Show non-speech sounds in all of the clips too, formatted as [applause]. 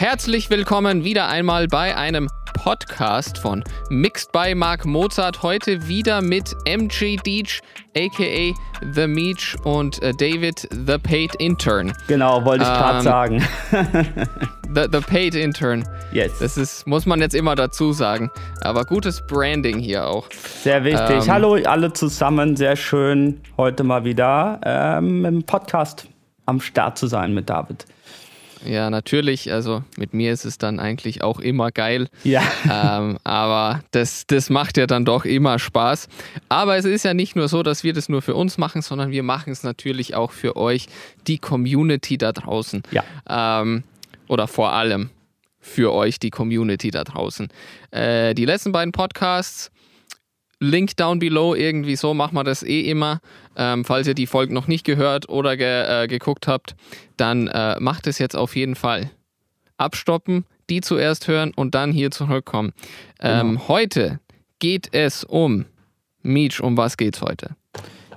Herzlich willkommen wieder einmal bei einem Podcast von Mixed by Mark Mozart. Heute wieder mit MG Deech, aka The Meech und äh, David The Paid Intern. Genau, wollte ich gerade Ähm, sagen. [laughs] The, the Paid Intern. Yes. Das ist, muss man jetzt immer dazu sagen. Aber gutes Branding hier auch. Sehr wichtig. ähm, Hallo alle zusammen, sehr schön heute mal wieder ähm, im Podcast am Start zu sein mit David. Ja, natürlich. Also mit mir ist es dann eigentlich auch immer geil. Ja. [laughs] ähm, aber das, das macht ja dann doch immer Spaß. Aber es ist ja nicht nur so, dass wir das nur für uns machen, sondern wir machen es natürlich auch für euch, die Community da draußen. Ja. Ähm, oder vor allem für euch, die Community da draußen. Äh, die letzten beiden Podcasts, Link down below, irgendwie so machen wir das eh immer. Ähm, falls ihr die Folgen noch nicht gehört oder ge äh, geguckt habt, dann äh, macht es jetzt auf jeden Fall. Abstoppen, die zuerst hören und dann hier zurückkommen. Ähm, Heute geht es um Meech. Um was geht's heute?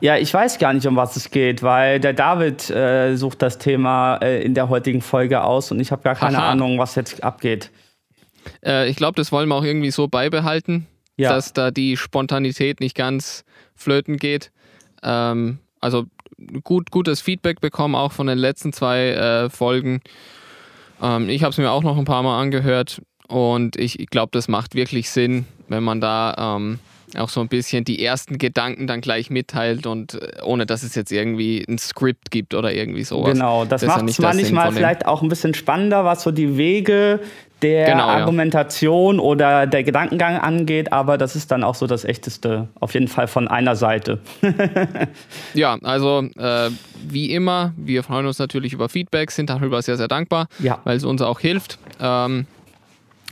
Ja, ich weiß gar nicht, um was es geht, weil der David äh, sucht das Thema äh, in der heutigen Folge aus und ich habe gar keine Aha. Ahnung, was jetzt abgeht. Äh, ich glaube, das wollen wir auch irgendwie so beibehalten, Ja. dass da die Spontanität nicht ganz flöten geht. Ähm, also gut, gutes Feedback bekommen, auch von den letzten zwei äh, Folgen. Ähm, ich habe es mir auch noch ein paar Mal angehört und ich, ich glaube, das macht wirklich Sinn, wenn man da ähm, auch so ein bisschen die ersten Gedanken dann gleich mitteilt und äh, ohne dass es jetzt irgendwie ein Skript gibt oder irgendwie sowas. Genau, das, ja macht es manchmal vielleicht auch ein bisschen spannender, was so die Wege der Genau, ja. Argumentation oder der Gedankengang angeht, aber das ist dann auch so das Echteste, auf jeden Fall von einer Seite. [laughs] Ja, also äh, wie immer, wir freuen uns natürlich über Feedback, sind darüber sehr, sehr dankbar, Ja. weil es uns auch hilft, ähm,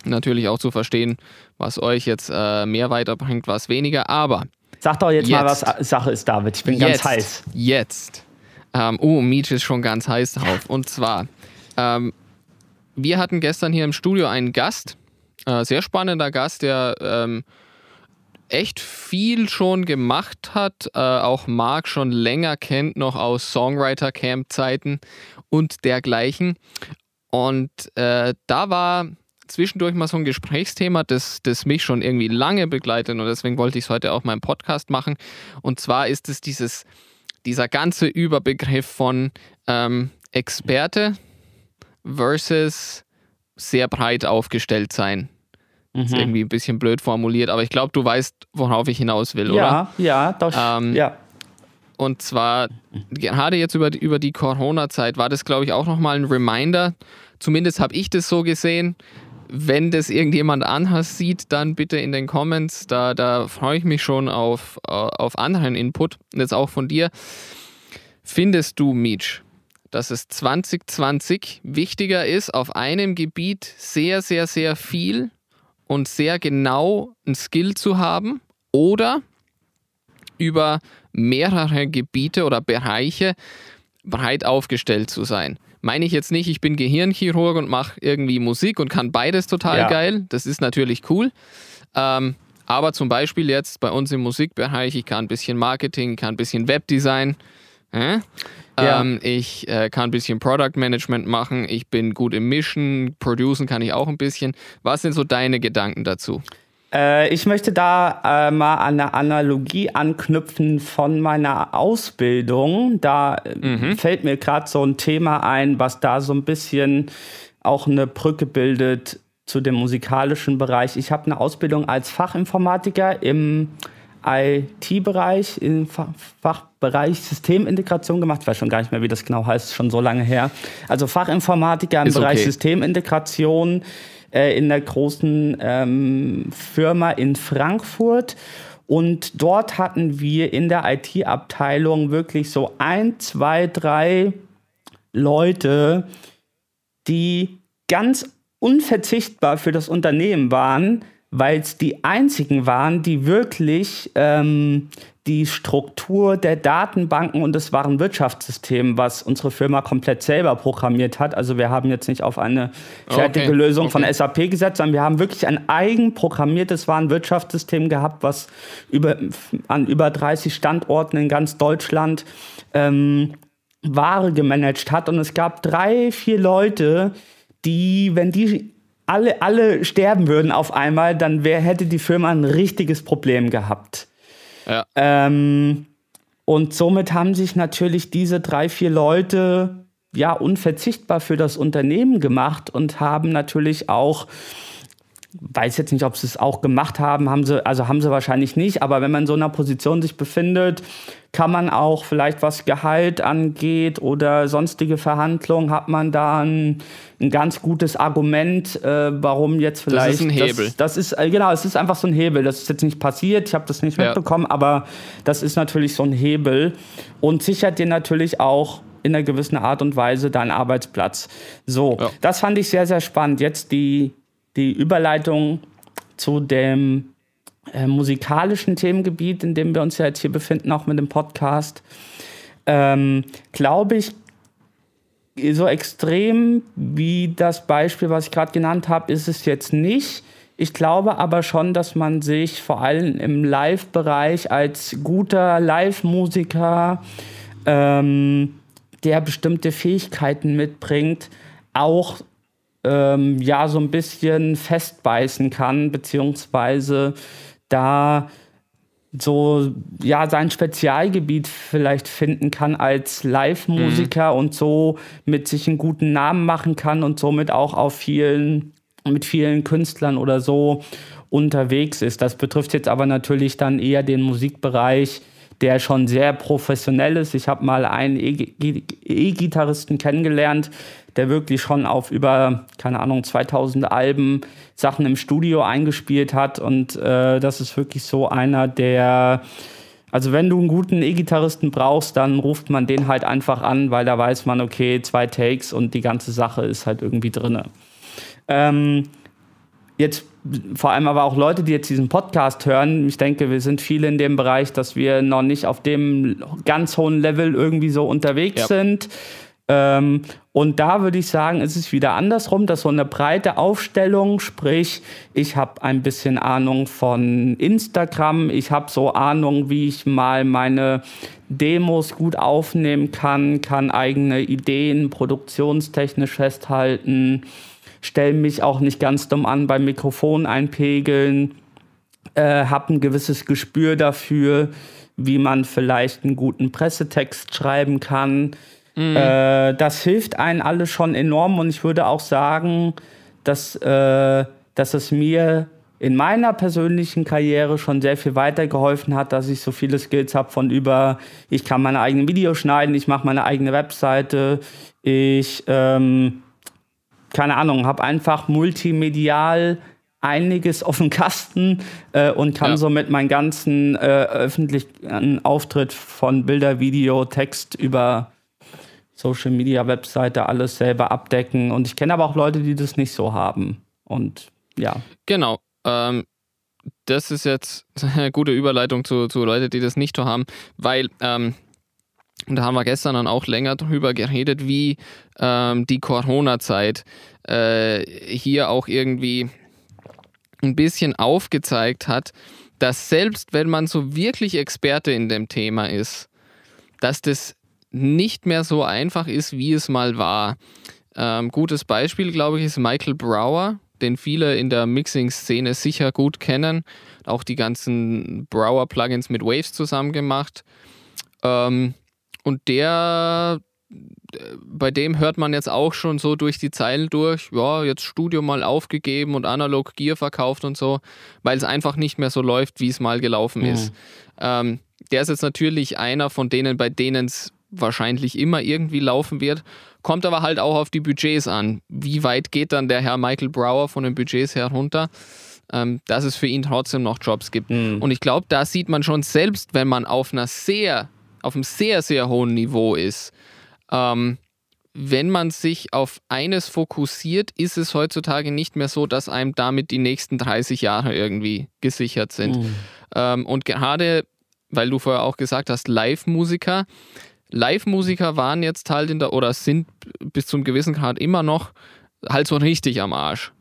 natürlich auch zu verstehen, was euch jetzt äh, mehr weiterbringt, was weniger. Aber Sag doch jetzt, mal, Jetzt. was Sache ist, David. Ich bin jetzt, ganz heiß. jetzt, ähm, oh, Meech ist schon ganz heiß drauf. Und zwar, ähm, wir hatten gestern hier im Studio einen Gast, äh, sehr spannender Gast, der ähm, echt viel schon gemacht hat, äh, auch Marc schon länger kennt, noch aus Songwriter-Camp-Zeiten und dergleichen. Und äh, da war zwischendurch mal so ein Gesprächsthema, das, das mich schon irgendwie lange begleitet und deswegen wollte ich es heute auch im Podcast machen. Und zwar ist es dieses, dieser ganze Überbegriff von ähm, Experte versus sehr breit aufgestellt sein. Ist irgendwie ein bisschen blöd formuliert, aber ich glaube, du weißt, worauf ich hinaus will, oder? Ja, ja, doch. Ähm, ja. Und zwar, gerade jetzt über die, über die Corona-Zeit war das, glaube ich, auch nochmal ein Reminder. Zumindest habe ich das so gesehen. Wenn das irgendjemand anders sieht, dann bitte in den Comments. Da, da freue ich mich schon auf, äh, auf anderen Input. Jetzt auch von dir. Findest du, Meech, dass es 2020 wichtiger ist, auf einem Gebiet sehr, sehr, sehr viel und sehr genau ein Skill zu haben? Oder über mehrere Gebiete oder Bereiche breit aufgestellt zu sein. Meine ich jetzt nicht, ich bin Gehirnchirurg und mache irgendwie Musik und kann beides total Ja. geil. Das ist natürlich cool. Ähm, aber zum Beispiel jetzt bei uns im Musikbereich, ich kann ein bisschen Marketing, kann ein bisschen Webdesign. Äh? Ja. Ähm, ich äh, kann ein bisschen Product Management machen. Ich bin gut im Mischen. Producen kann ich auch ein bisschen. Was sind so deine Gedanken dazu? Äh, ich möchte da äh, mal an eine Analogie anknüpfen von meiner Ausbildung. Da äh, fällt mir gerade so ein Thema ein, was da so ein bisschen auch eine Brücke bildet zu dem musikalischen Bereich. Ich habe eine Ausbildung als Fachinformatiker im IT-Bereich, im Fach Fachbereich Systemintegration gemacht. Ich weiß schon gar nicht mehr, wie das genau heißt, schon so lange her. Also Fachinformatiker im Ist Bereich okay. Systemintegration äh, in der großen ähm, Firma in Frankfurt. Und dort hatten wir in der IT-Abteilung wirklich so ein, zwei, drei Leute, die ganz unverzichtbar für das Unternehmen waren, weil es die einzigen waren, die wirklich ähm, die Struktur der Datenbanken und es war ein Wirtschaftssystem, was unsere Firma komplett selber programmiert hat. Also wir haben jetzt nicht auf eine fertige Okay, Lösung okay. von SAP gesetzt, sondern wir haben wirklich ein eigen programmiertes Warenwirtschaftssystem gehabt, was über, an über 30 Standorten in ganz Deutschland ähm, Ware gemanagt hat. Und es gab drei, vier Leute, die, wenn die alle, alle sterben würden auf einmal, dann wär, hätte die Firma ein richtiges Problem gehabt. Ja. Ähm, und somit haben sich natürlich diese drei, vier Leute ja unverzichtbar für das Unternehmen gemacht und haben natürlich auch weiß jetzt nicht, ob sie es auch gemacht haben, haben sie, also haben sie wahrscheinlich nicht, aber wenn man in so einer Position sich befindet, kann man auch vielleicht was Gehalt angeht oder sonstige Verhandlungen, hat man da ein, ein ganz gutes Argument, äh, warum jetzt vielleicht. Das ist ein Hebel. Das, das, ist, äh, genau, es ist einfach so ein Hebel. Das ist jetzt nicht passiert, ich habe das nicht ja. mitbekommen, aber das ist natürlich so ein Hebel und sichert dir natürlich auch in einer gewissen Art und Weise deinen Arbeitsplatz. So, ja. das fand ich sehr, sehr spannend. Jetzt die die Überleitung zu dem äh, musikalischen Themengebiet, in dem wir uns ja jetzt hier befinden, auch mit dem Podcast, ähm, glaube ich, so extrem wie das Beispiel, was ich gerade genannt habe, ist es jetzt nicht. Ich glaube aber schon, dass man sich vor allem im Live-Bereich als guter Live-Musiker, ähm, der bestimmte Fähigkeiten mitbringt, auch ähm, ja so ein bisschen festbeißen kann, beziehungsweise da so ja sein Spezialgebiet vielleicht finden kann als Live-Musiker mhm. und so mit sich einen guten Namen machen kann und somit auch auf vielen mit vielen Künstlern oder so unterwegs ist. Das betrifft jetzt aber natürlich dann eher den Musikbereich, der schon sehr professionell ist. Ich habe mal einen E-Gitarristen kennengelernt, der wirklich schon auf über, keine Ahnung, 2000 Alben Sachen im Studio eingespielt hat. Und äh, das ist wirklich so einer, der, also wenn du einen guten E-Gitarristen brauchst, dann ruft man den halt einfach an, weil da weiß man, okay, zwei Takes und die ganze Sache ist halt irgendwie drin. Ähm, jetzt vor allem aber auch Leute, die jetzt diesen Podcast hören, ich denke, wir sind viele in dem Bereich, dass wir noch nicht auf dem ganz hohen Level irgendwie so unterwegs ja. sind. Ähm, und da würde ich sagen, ist es wieder andersrum, dass so eine breite Aufstellung, sprich, ich habe ein bisschen Ahnung von Instagram, ich habe so Ahnung, wie ich mal meine Demos gut aufnehmen kann, kann eigene Ideen produktionstechnisch festhalten, stelle mich auch nicht ganz dumm an beim Mikrofon einpegeln, äh, habe ein gewisses Gespür dafür, wie man vielleicht einen guten Pressetext schreiben kann Mhm. Äh, das hilft einen alle schon enorm und ich würde auch sagen, dass, äh, dass es mir in meiner persönlichen Karriere schon sehr viel weitergeholfen hat, dass ich so viele Skills habe von über, ich kann meine eigenen Videos schneiden, ich mache meine eigene Webseite, ich, ähm, keine Ahnung, habe einfach multimedial einiges auf dem Kasten äh, und kann ja. somit meinen ganzen äh, öffentlichen Auftritt von Bilder, Video, Text über Social Media Webseite alles selber abdecken. Und ich kenne aber auch Leute, die das nicht so haben. Und ja. Genau. Ähm, das ist jetzt [laughs] eine gute Überleitung zu, zu Leuten, die das nicht so haben, weil ähm, da haben wir gestern dann auch länger drüber geredet, wie ähm, die Corona-Zeit äh, hier auch irgendwie ein bisschen aufgezeigt hat, dass selbst wenn man so wirklich Experte in dem Thema ist, dass das nicht mehr so einfach ist, wie es mal war. Ähm, gutes Beispiel, glaube ich, ist Michael Brower, den viele in der Mixing-Szene sicher gut kennen. Auch die ganzen Brower-Plugins mit Waves zusammen gemacht. Ähm, und der, bei dem hört man jetzt auch schon so durch die Zeilen durch, ja, jetzt Studio mal aufgegeben und analog Gear verkauft und so, weil es einfach nicht mehr so läuft, wie es mal gelaufen mhm. ist. Ähm, der ist jetzt natürlich einer von denen, bei denen es wahrscheinlich immer irgendwie laufen wird. Kommt aber halt auch auf die Budgets an. Wie weit geht dann der Herr Michael Brower von den Budgets herunter? Ähm, dass es für ihn trotzdem noch Jobs gibt. Mhm. Und ich glaube, da sieht man schon selbst, wenn man auf einer sehr, auf einem sehr, sehr hohen Niveau ist, ähm, wenn man sich auf eines fokussiert, ist es heutzutage nicht mehr so, dass einem damit die nächsten 30 Jahre irgendwie gesichert sind. Mhm. Ähm, und gerade, weil du vorher auch gesagt hast, Live-Musiker, Live-Musiker waren jetzt halt in der, oder sind bis zum gewissen Grad immer noch halt so richtig am Arsch.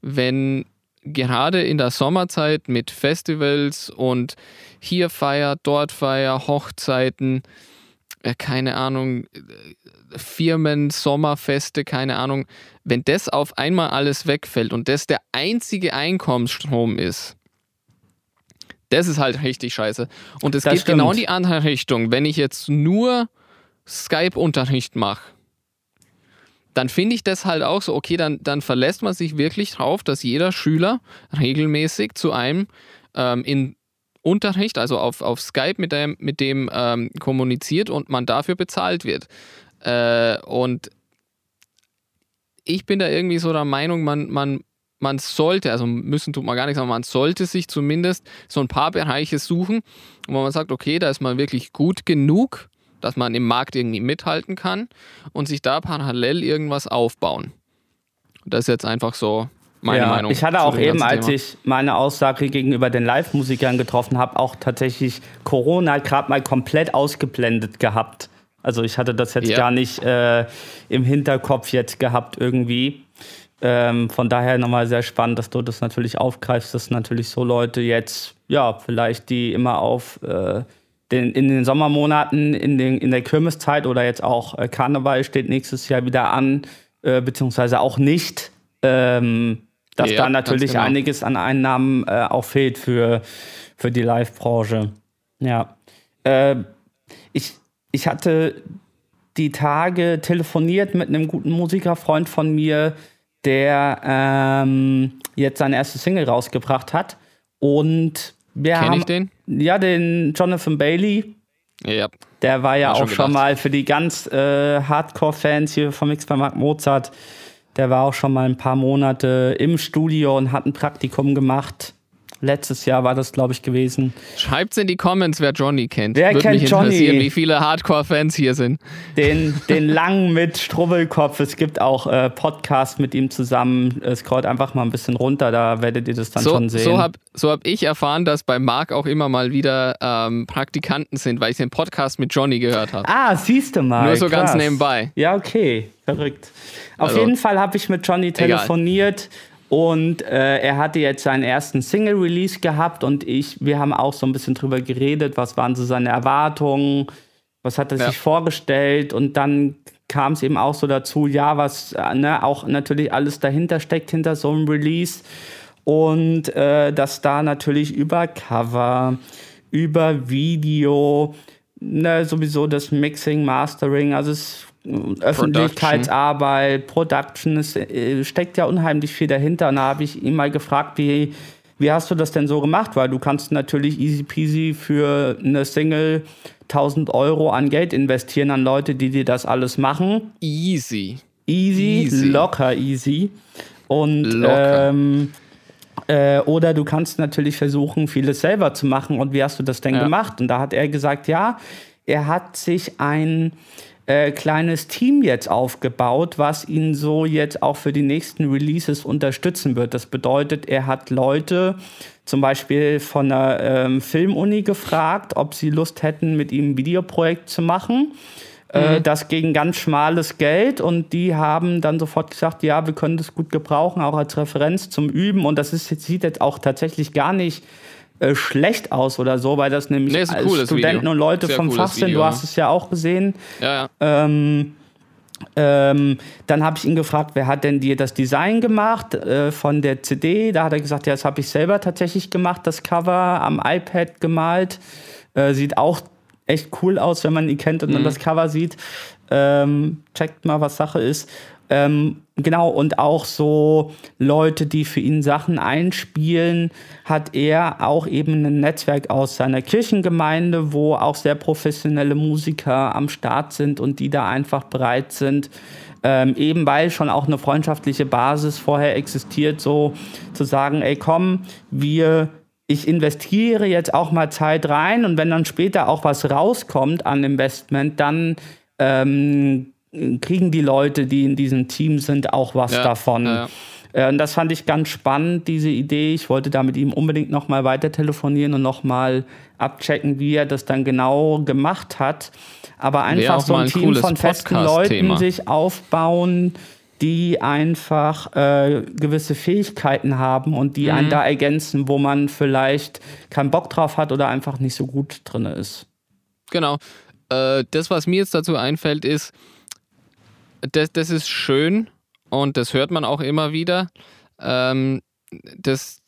Wenn gerade in der Sommerzeit mit Festivals und hier Feier, dort Feier, Hochzeiten, äh, keine Ahnung, äh, Firmen, Sommerfeste, keine Ahnung, wenn das auf einmal alles wegfällt und das der einzige Einkommensstrom ist, das ist halt richtig scheiße. Und es geht stimmt. genau in die andere Richtung. Wenn ich jetzt nur Skype-Unterricht mache, dann finde ich das halt auch so, okay, dann, dann verlässt man sich wirklich drauf, dass jeder Schüler regelmäßig zu einem ähm, in Unterricht, also auf, auf Skype mit dem, mit dem ähm, kommuniziert und man dafür bezahlt wird. Äh, und ich bin da irgendwie so der Meinung, man, man, man sollte, also müssen tut man gar nichts, aber man sollte sich zumindest so ein paar Bereiche suchen, wo man sagt, okay, da ist man wirklich gut genug, dass man im Markt irgendwie mithalten kann und sich da parallel irgendwas aufbauen. Das ist jetzt einfach so meine ja, Meinung. Ich hatte auch eben, als Thema. ich meine Aussage gegenüber den Live-Musikern getroffen habe, auch tatsächlich Corona gerade mal komplett ausgeblendet gehabt. Also ich hatte das jetzt Ja. gar nicht äh, im Hinterkopf jetzt gehabt irgendwie. Ähm, von daher nochmal sehr spannend, dass du das natürlich aufgreifst, dass natürlich so Leute jetzt, ja, vielleicht die immer auf äh, den, in den Sommermonaten, in, den, in der Kirmeszeit oder jetzt auch äh, Karneval steht nächstes Jahr wieder an, äh, beziehungsweise auch nicht, ähm, dass Ja, da natürlich genau. einiges an Einnahmen äh, auch fehlt für, für die Live-Branche. Ja. Äh, ich, ich hatte die Tage telefoniert mit einem guten Musikerfreund von mir, der ähm, jetzt seine erste Single rausgebracht hat. Und wir Kenn haben. ich den? Ja, den Jonathan Bailey. Ja. Der war ja auch schon schon mal für die ganz äh, Hardcore-Fans hier vom X bei Mark Mozart. Der war auch schon mal ein paar Monate im Studio und hat ein Praktikum gemacht. Letztes Jahr war das, glaube ich, gewesen. Schreibt's in die Comments, wer Johnny kennt. Wer Würde kennt mich Johnny? interessieren, wie viele Hardcore-Fans hier sind. Den, [laughs] den langen mit Strubbelkopf. Es gibt auch äh, Podcasts mit ihm zusammen. Äh, Scrollt einfach mal ein bisschen runter, da werdet ihr das dann So, schon sehen. so habe so hab ich erfahren, dass bei Marc auch immer mal wieder ähm, Praktikanten sind, weil ich den Podcast mit Johnny gehört habe. ah, siehst du mal. Nur so ganz krass. nebenbei. Ja, okay. Verrückt. Auf Also- jeden Fall habe ich mit Johnny telefoniert und äh, er hatte jetzt seinen ersten Single-Release gehabt und ich, wir haben auch so ein bisschen drüber geredet, was waren so seine Erwartungen, was hat er Ja. sich vorgestellt und dann kam es eben auch so dazu, ja, was äh, ne, auch natürlich alles dahinter steckt, hinter so einem Release und äh, dass da natürlich über Cover, über Video, ne, sowieso das Mixing, Mastering, also es Öffentlichkeitsarbeit, Production, es äh, steckt ja unheimlich viel dahinter. Und da habe ich ihn mal gefragt, wie, wie hast du das denn so gemacht? Weil du kannst natürlich easy peasy für eine Single 1000 Euro an Geld investieren an Leute, die dir das alles machen. Easy. Easy, Easy. locker easy. Und Locker. Ähm, äh, oder du kannst natürlich versuchen, vieles selber zu machen. Und wie hast du das denn Ja. gemacht? Und da hat er gesagt, ja, er hat sich ein äh, kleines Team jetzt aufgebaut, was ihn so jetzt auch für die nächsten Releases unterstützen wird. Das bedeutet, er hat Leute zum Beispiel von der ähm, Filmuni gefragt, ob sie Lust hätten, mit ihm ein Videoprojekt zu machen. Äh, Das gegen ganz schmales Geld und die haben dann sofort gesagt, ja, wir können das gut gebrauchen, auch als Referenz zum Üben. Und das ist, sieht jetzt auch tatsächlich gar nicht äh, schlecht aus oder so, weil das nämlich Nee, Studenten Video. und Leute Sehr vom Fach sind. Video, Du hast es ja auch gesehen. Ja, ja. Ähm, ähm, dann habe ich ihn gefragt, wer hat denn dir das Design gemacht äh, von der CD? Da hat er gesagt, ja, das habe ich selber tatsächlich gemacht, das Cover am iPad gemalt. Äh, sieht auch echt cool aus, wenn man ihn kennt und dann das Cover sieht. Ähm, checkt mal, was Sache ist. Ähm, genau, und auch so Leute, die für ihn Sachen einspielen, hat er auch eben ein Netzwerk aus seiner Kirchengemeinde, wo auch sehr professionelle Musiker am Start sind und die da einfach bereit sind, ähm, eben weil schon auch eine freundschaftliche Basis vorher existiert, so zu sagen, ey komm, wir, ich investiere jetzt auch mal Zeit rein und wenn dann später auch was rauskommt an Investment, dann ähm, kriegen die Leute, die in diesem Team sind, auch was Ja, davon. ja, Äh, Und das fand ich ganz spannend, diese Idee. Ich wollte da mit ihm unbedingt nochmal weiter telefonieren und nochmal abchecken, wie er das dann genau gemacht hat. Aber einfach so ein ein Team von festen Leuten sich aufbauen, die einfach äh, gewisse Fähigkeiten haben und die Mhm. einen da ergänzen, wo man vielleicht keinen Bock drauf hat oder einfach nicht so gut drin ist. Genau. äh, das, was mir jetzt dazu einfällt, ist, das, das ist schön und das hört man auch immer wieder. Ähm, das,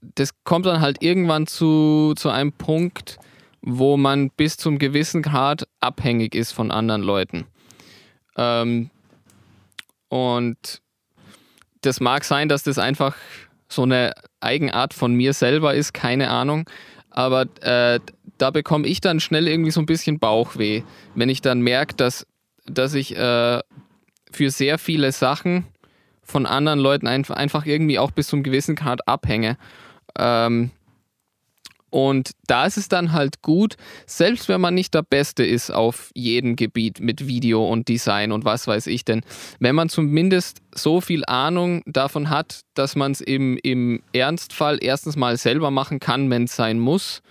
das kommt dann halt irgendwann zu, zu einem Punkt, wo man bis zum gewissen Grad abhängig ist von anderen Leuten. Ähm, und das mag sein, dass das einfach so eine Eigenart von mir selber ist, keine Ahnung. Aber äh, da bekomme ich dann schnell irgendwie so ein bisschen Bauchweh, wenn ich dann merke, dass, dass ich äh, für sehr viele Sachen von anderen Leuten einfach irgendwie auch bis zum gewissen Grad abhänge. Ähm, und da ist es dann halt gut, selbst wenn man nicht der Beste ist auf jedem Gebiet mit Video und Design und was weiß ich denn, wenn man zumindest so viel Ahnung davon hat, dass man es im, im Ernstfall erstens mal selber machen kann, wenn es sein muss,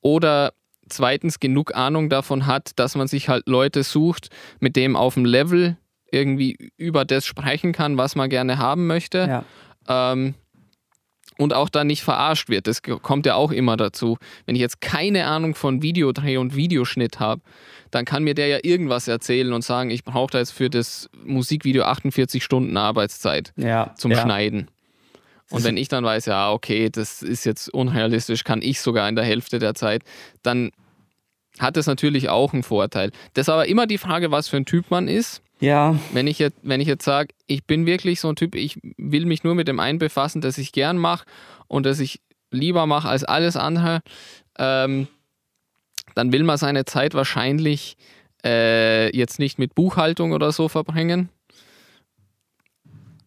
oder zweitens genug Ahnung davon hat, dass man sich halt Leute sucht, mit dem auf dem Level irgendwie über das sprechen kann, was man gerne haben möchte. Ja. Ähm, und auch da nicht verarscht wird. Das kommt ja auch immer dazu. Wenn ich jetzt keine Ahnung von Videodreh und Videoschnitt habe, dann kann mir der ja irgendwas erzählen und sagen, ich brauche da jetzt für das Musikvideo 48 Stunden Arbeitszeit ja, zum ja. Schneiden. Und wenn ich dann weiß, ja, okay, das ist jetzt unrealistisch, kann ich sogar in der Hälfte der Zeit, dann hat das natürlich auch einen Vorteil. Das ist aber immer die Frage, was für ein Typ man ist. Ja. Wenn ich jetzt, wenn ich jetzt sage, ich bin wirklich so ein Typ, ich will mich nur mit dem einen befassen, das ich gern mache und das ich lieber mache als alles andere, ähm, dann will man seine Zeit wahrscheinlich äh, jetzt nicht mit Buchhaltung oder so verbringen.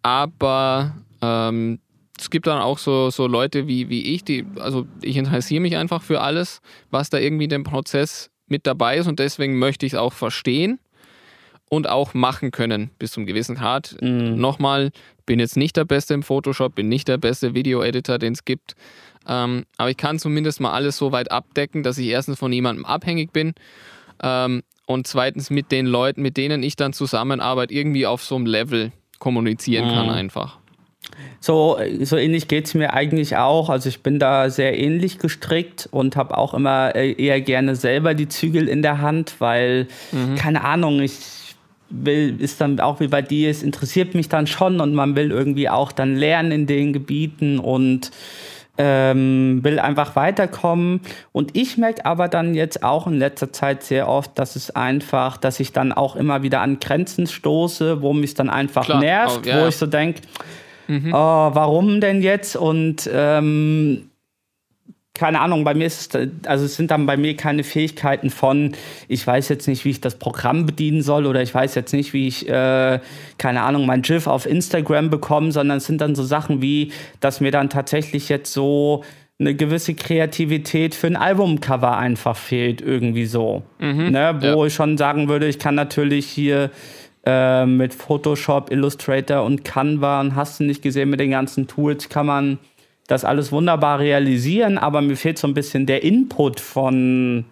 Aber ähm, es gibt dann auch so, so Leute wie, wie ich, die, also ich interessiere mich einfach für alles, was da irgendwie in dem Prozess mit dabei ist und deswegen möchte ich es auch verstehen und auch machen können bis zum gewissen Grad. Mhm. Nochmal, bin jetzt nicht der Beste im Photoshop, bin nicht der beste Video-Editor, den es gibt. Ähm, aber ich kann zumindest mal alles so weit abdecken, dass ich erstens von jemandem abhängig bin ähm, und zweitens mit den Leuten, mit denen ich dann zusammenarbeite, irgendwie auf so einem Level kommunizieren mhm. kann einfach. So, so ähnlich geht es mir eigentlich auch. Also ich bin da sehr ähnlich gestrickt und habe auch immer äh, eher gerne selber die Zügel in der Hand, weil, mhm. keine Ahnung, ich will, ist dann auch wie bei dir, es interessiert mich dann schon und man will irgendwie auch dann lernen in den Gebieten und ähm, will einfach weiterkommen. Und ich merke aber dann jetzt auch in letzter Zeit sehr oft, dass es einfach, dass ich dann auch immer wieder an Grenzen stoße, wo mich dann einfach Klar. nervt, oh, ja. wo ich so denke, mhm. oh, warum denn jetzt? Und ähm, keine Ahnung, bei mir ist es, also es sind dann bei mir keine Fähigkeiten von, ich weiß jetzt nicht, wie ich das Programm bedienen soll oder ich weiß jetzt nicht, wie ich, äh, keine Ahnung, mein GIF auf Instagram bekomme, sondern es sind dann so Sachen wie, dass mir dann tatsächlich jetzt so eine gewisse Kreativität für ein Albumcover einfach fehlt, irgendwie so. Mhm, ne? Wo ja. ich schon sagen würde, ich kann natürlich hier äh, mit Photoshop, Illustrator und Canva und hast du nicht gesehen, mit den ganzen Tools kann man das alles wunderbar realisieren, aber mir fehlt so ein bisschen der Input von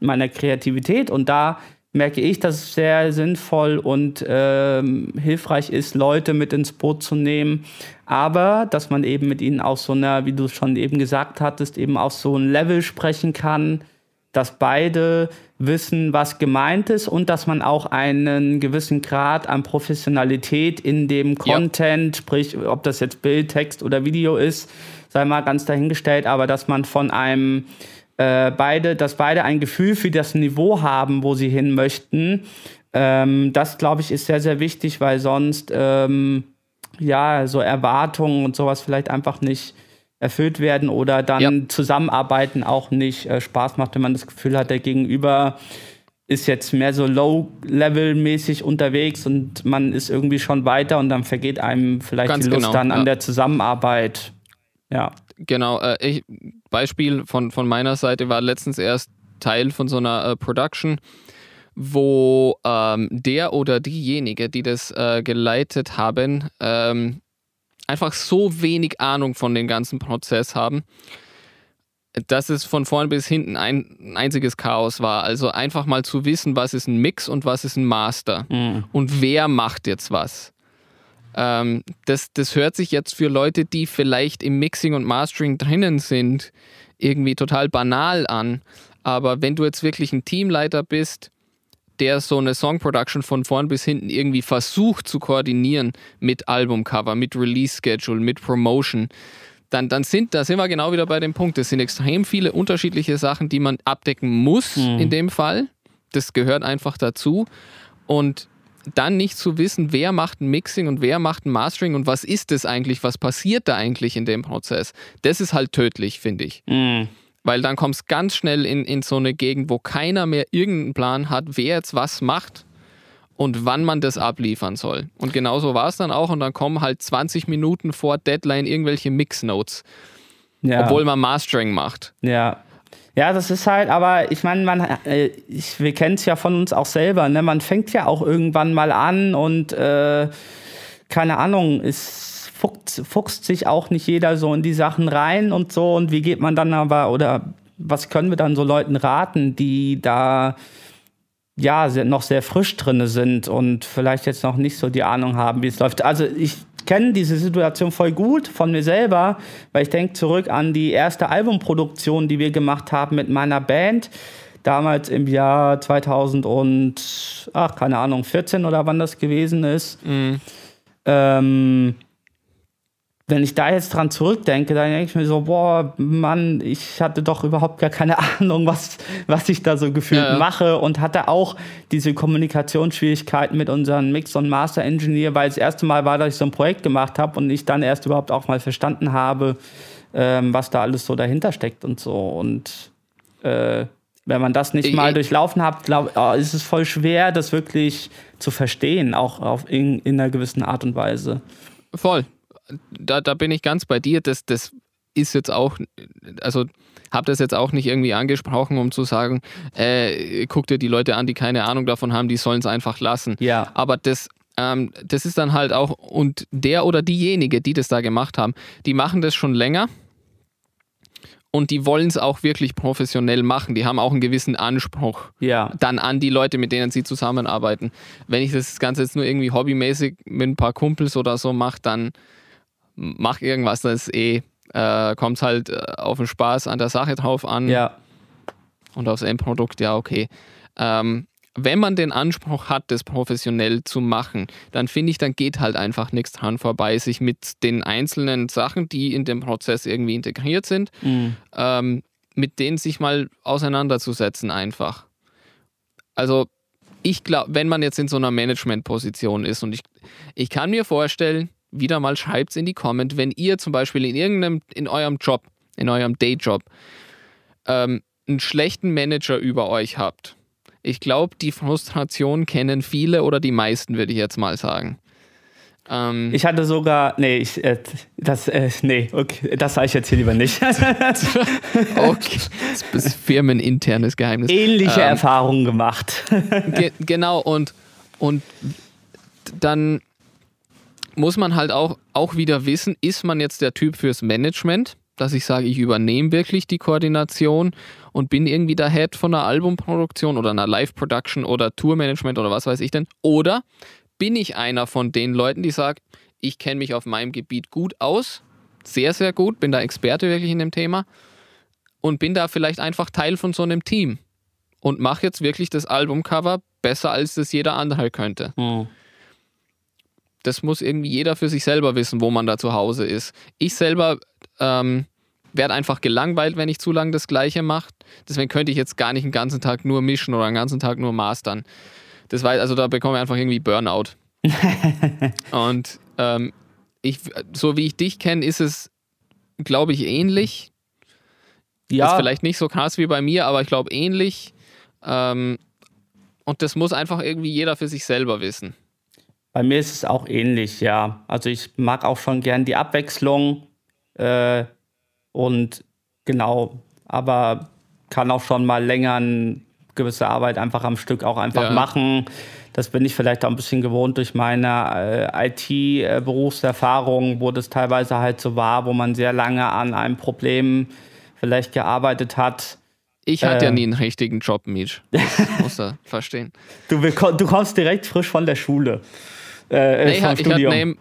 meiner Kreativität. Und da merke ich, dass es sehr sinnvoll und ähm, hilfreich ist, Leute mit ins Boot zu nehmen, aber dass man eben mit ihnen auf so einer, wie du schon eben gesagt hattest, eben auf so ein Level sprechen kann, dass beide wissen, was gemeint ist und dass man auch einen gewissen Grad an Professionalität in dem Content, ja. sprich, ob das jetzt Bild, Text oder Video ist, sei mal ganz dahingestellt, aber dass man von einem äh, beide, dass beide ein Gefühl für das Niveau haben, wo sie hin möchten. Ähm, das, glaube ich, ist sehr, sehr wichtig, weil sonst ähm, ja so Erwartungen und sowas vielleicht einfach nicht erfüllt werden oder dann ja. Zusammenarbeiten auch nicht äh, Spaß macht, wenn man das Gefühl hat, der Gegenüber ist jetzt mehr so low-level-mäßig unterwegs und man ist irgendwie schon weiter und dann vergeht einem vielleicht Ganz die Lust genau, dann an der Zusammenarbeit. Ja. Genau, äh, ich, Beispiel von, von meiner Seite war letztens erst Teil von so einer äh, Production, wo ähm, der oder diejenige, die das äh, geleitet haben, ähm, einfach so wenig Ahnung von dem ganzen Prozess haben, dass es von vorn bis hinten ein, einziges Chaos war. Also einfach mal zu wissen, was ist ein Mix und was ist ein Master mhm. und wer macht jetzt was. Ähm, das, das hört sich jetzt für Leute, die vielleicht im Mixing und Mastering drinnen sind, irgendwie total banal an. Aber wenn du jetzt wirklich ein Teamleiter bist, der so eine Song Production von vorn bis hinten irgendwie versucht zu koordinieren mit Albumcover, mit Release Schedule, mit Promotion, dann, dann sind, da sind wir genau wieder bei dem Punkt. Es sind extrem viele unterschiedliche Sachen, die man abdecken muss mhm. in dem Fall. Das gehört einfach dazu. Und dann nicht zu wissen, wer macht ein Mixing und wer macht ein Mastering und was ist das eigentlich, was passiert da eigentlich in dem Prozess, das ist halt tödlich, finde ich. Mhm. Weil dann kommst du ganz schnell in, in so eine Gegend, wo keiner mehr irgendeinen Plan hat, wer jetzt was macht und wann man das abliefern soll. Und genauso war es dann auch. Und dann kommen halt 20 Minuten vor Deadline irgendwelche Mix-Notes. Ja. Obwohl man Mastering macht. Ja. Ja, das ist halt, aber ich meine, man, äh, ich, wir kennen es ja von uns auch selber, ne? Man fängt ja auch irgendwann mal an und äh, keine Ahnung, es fuchst, fuchst sich auch nicht jeder so in die Sachen rein und so. Und wie geht man dann aber, oder was können wir dann so Leuten raten, die da ja noch sehr frisch drin sind und vielleicht jetzt noch nicht so die Ahnung haben, wie es läuft. Also ich kenne diese Situation voll gut von mir selber, weil ich denke zurück an die erste Albumproduktion, die wir gemacht haben mit meiner Band. Damals im Jahr 2000 und, ach, keine Ahnung, 14 oder wann das gewesen ist. Mhm. Ähm, wenn ich da jetzt dran zurückdenke, dann denke ich mir so, boah, Mann, ich hatte doch überhaupt gar keine [laughs] Ahnung, was, was ich da so gefühlt ja, ja. mache und hatte auch diese Kommunikationsschwierigkeiten mit unserem Mix- und Master-Engineer, weil das erste Mal war, dass ich so ein Projekt gemacht habe und ich dann erst überhaupt auch mal verstanden habe, ähm, was da alles so dahinter steckt und so. Und äh, wenn man das nicht ich, mal durchlaufen hat, glaub, oh, ist es voll schwer, das wirklich zu verstehen, auch auf in, in einer gewissen Art und Weise. Voll, da, da bin ich ganz bei dir. Das, das ist jetzt auch, also habe das jetzt auch nicht irgendwie angesprochen, um zu sagen, äh, guck dir die Leute an, die keine Ahnung davon haben, die sollen es einfach lassen. Ja. Aber das, ähm, das ist dann halt auch, und der oder diejenige, die das da gemacht haben, die machen das schon länger und die wollen es auch wirklich professionell machen. Die haben auch einen gewissen Anspruch ja. dann an die Leute, mit denen sie zusammenarbeiten. Wenn ich das Ganze jetzt nur irgendwie hobbymäßig mit ein paar Kumpels oder so mache, dann mach irgendwas, das ist eh, äh, kommt halt äh, auf den Spaß an der Sache drauf an. Ja. Und aufs Endprodukt, ja, okay. Ähm, wenn man den Anspruch hat, das professionell zu machen, dann finde ich, dann geht halt einfach nichts dran vorbei, sich mit den einzelnen Sachen, die in dem Prozess irgendwie integriert sind, mhm. ähm, mit denen sich mal auseinanderzusetzen einfach. Also ich glaube, wenn man jetzt in so einer Management-Position ist und ich, ich kann mir vorstellen, wieder mal schreibt es in die Comment, wenn ihr zum Beispiel in irgendeinem, in eurem Job, in eurem Dayjob, ähm, einen schlechten Manager über euch habt. Ich glaube, die Frustration kennen viele oder die meisten, würde ich jetzt mal sagen. Ähm, ich hatte sogar, nee, ich, äh, das, äh, nee, okay, das sage ich jetzt hier lieber nicht. [laughs] okay, das ist firmeninternes Geheimnis. Ähnliche ähm, Erfahrungen gemacht. ge genau, und, und dann muss man halt auch, auch wieder wissen, ist man jetzt der Typ fürs Management, dass ich sage, ich übernehme wirklich die Koordination und bin irgendwie der Head von einer Albumproduktion oder einer Live-Production oder Tourmanagement oder was weiß ich denn. Oder bin ich einer von den Leuten, die sagt, ich kenne mich auf meinem Gebiet gut aus, sehr, sehr gut, bin da Experte wirklich in dem Thema und bin da vielleicht einfach Teil von so einem Team und mache jetzt wirklich das Albumcover besser, als das jeder andere könnte. Mhm das muss irgendwie jeder für sich selber wissen, wo man da zu Hause ist. Ich selber ähm, werde einfach gelangweilt, wenn ich zu lange das Gleiche mache. Deswegen könnte ich jetzt gar nicht den ganzen Tag nur mischen oder den ganzen Tag nur mastern. Das war, also da bekomme ich einfach irgendwie Burnout. [laughs] Und ähm, ich, so wie ich dich kenne, ist es, glaube ich, ähnlich. Ja. Ist vielleicht nicht so krass wie bei mir, aber ich glaube ähnlich. Ähm, und das muss einfach irgendwie jeder für sich selber wissen. Bei mir ist es auch ähnlich, ja. Also ich mag auch schon gern die Abwechslung äh, und genau, aber kann auch schon mal länger eine gewisse Arbeit einfach am Stück auch einfach ja. machen. Das bin ich vielleicht auch ein bisschen gewohnt durch meine äh, IT-Berufserfahrung, wo das teilweise halt so war, wo man sehr lange an einem Problem vielleicht gearbeitet hat. Ich hatte äh, ja nie einen richtigen Job, Mitch. Das musst du [laughs] verstehen. Du, du kommst direkt frisch von der Schule. Äh, nee, ich, Studium. Hatte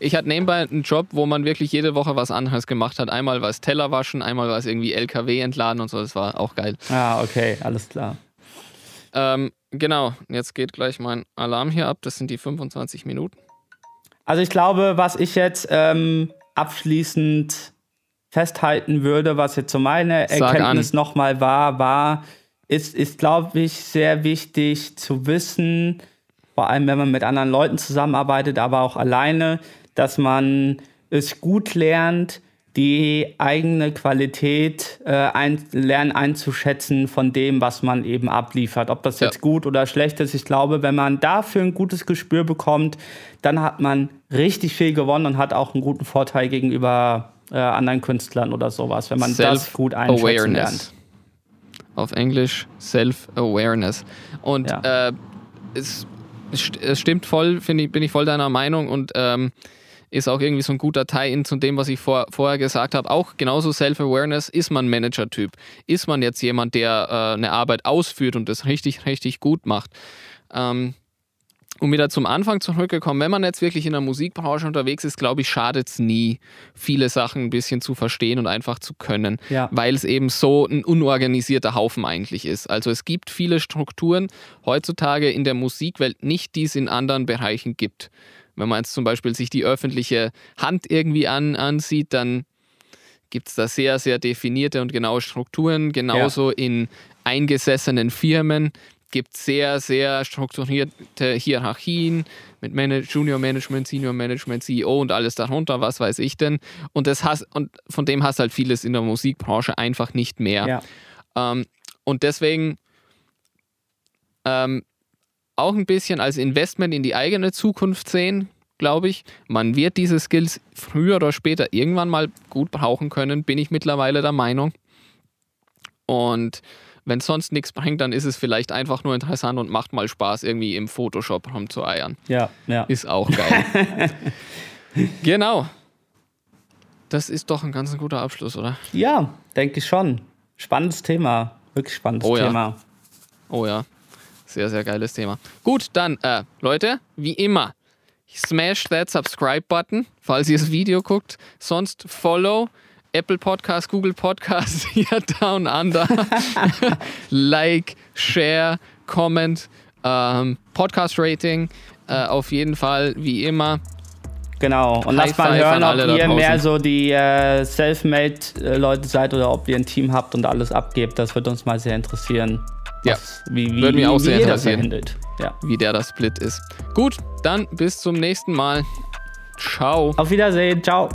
ich hatte nebenbei einen Job, wo man wirklich jede Woche was anderes gemacht hat. Einmal war es Teller waschen, einmal war es irgendwie LKW entladen und so. Das war auch geil. Ah, okay, alles klar. Ähm, genau, jetzt geht gleich mein Alarm hier ab. Das sind die 25 Minuten. Also ich glaube, was ich jetzt ähm, abschließend festhalten würde, was jetzt so meine Erkenntnis nochmal war, war, ist, ist glaube ich, sehr wichtig zu wissen, vor allem wenn man mit anderen Leuten zusammenarbeitet, aber auch alleine, dass man es gut lernt, die eigene Qualität äh, ein, lernen einzuschätzen von dem, was man eben abliefert. Ob das ja. jetzt gut oder schlecht ist. Ich glaube, wenn man dafür ein gutes Gespür bekommt, dann hat man richtig viel gewonnen und hat auch einen guten Vorteil gegenüber äh, anderen Künstlern oder sowas, wenn man das gut einschätzen lernt. Auf Englisch Self-Awareness. Und ja. äh, es, es, stimmt voll, ich, bin ich voll deiner Meinung und ähm, ist auch irgendwie so ein guter Teil zu dem, was ich vor, vorher gesagt habe. Auch genauso Self-Awareness, ist man Manager-Typ? Ist man jetzt jemand, der äh, eine Arbeit ausführt und das richtig, richtig gut macht? Ähm, um wieder zum Anfang zurückgekommen, wenn man jetzt wirklich in der Musikbranche unterwegs ist, glaube ich, schadet es nie, viele Sachen ein bisschen zu verstehen und einfach zu können, ja. weil es eben so ein unorganisierter Haufen eigentlich ist. Also es gibt viele Strukturen heutzutage in der Musikwelt nicht, die es in anderen Bereichen gibt. Wenn man jetzt zum Beispiel sich die öffentliche Hand irgendwie an, ansieht, dann gibt es da sehr, sehr definierte und genaue Strukturen, genauso ja. in eingesessenen Firmen gibt sehr, sehr strukturierte Hierarchien mit Man Junior Management, Senior Management, CEO und alles darunter, was weiß ich denn. Und, das hast, und von dem hast halt vieles in der Musikbranche einfach nicht mehr. Ja. Ähm, und deswegen ähm, auch ein bisschen als Investment in die eigene Zukunft sehen, glaube ich. Man wird diese Skills früher oder später irgendwann mal gut brauchen können, bin ich mittlerweile der Meinung. Und wenn sonst nichts bringt, dann ist es vielleicht einfach nur interessant und macht mal Spaß, irgendwie im Photoshop rumzueiern. Ja, ja. Ist auch geil. [laughs] genau. Das ist doch ein ganz guter Abschluss, oder? Ja, denke ich schon. Spannendes Thema. Wirklich spannendes oh, ja. Thema. Oh ja. Sehr, sehr geiles Thema. Gut, dann, äh, Leute, wie immer, smash that Subscribe-Button, falls ihr das Video guckt. Sonst follow. Apple Podcast, Google Podcast, [laughs] hier Down Under. [laughs] like, share, comment, ähm, Podcast Rating. Äh, auf jeden Fall, wie immer. Genau, und lasst mal hören, ob ihr mehr so die äh, Selfmade-Leute seid oder ob ihr ein Team habt und alles abgebt. Das würde uns mal sehr interessieren. Ja, wie, wie, würde mich auch sehr interessieren, ja. wie der das Split ist. Gut, dann bis zum nächsten Mal. Ciao. Auf Wiedersehen. Ciao.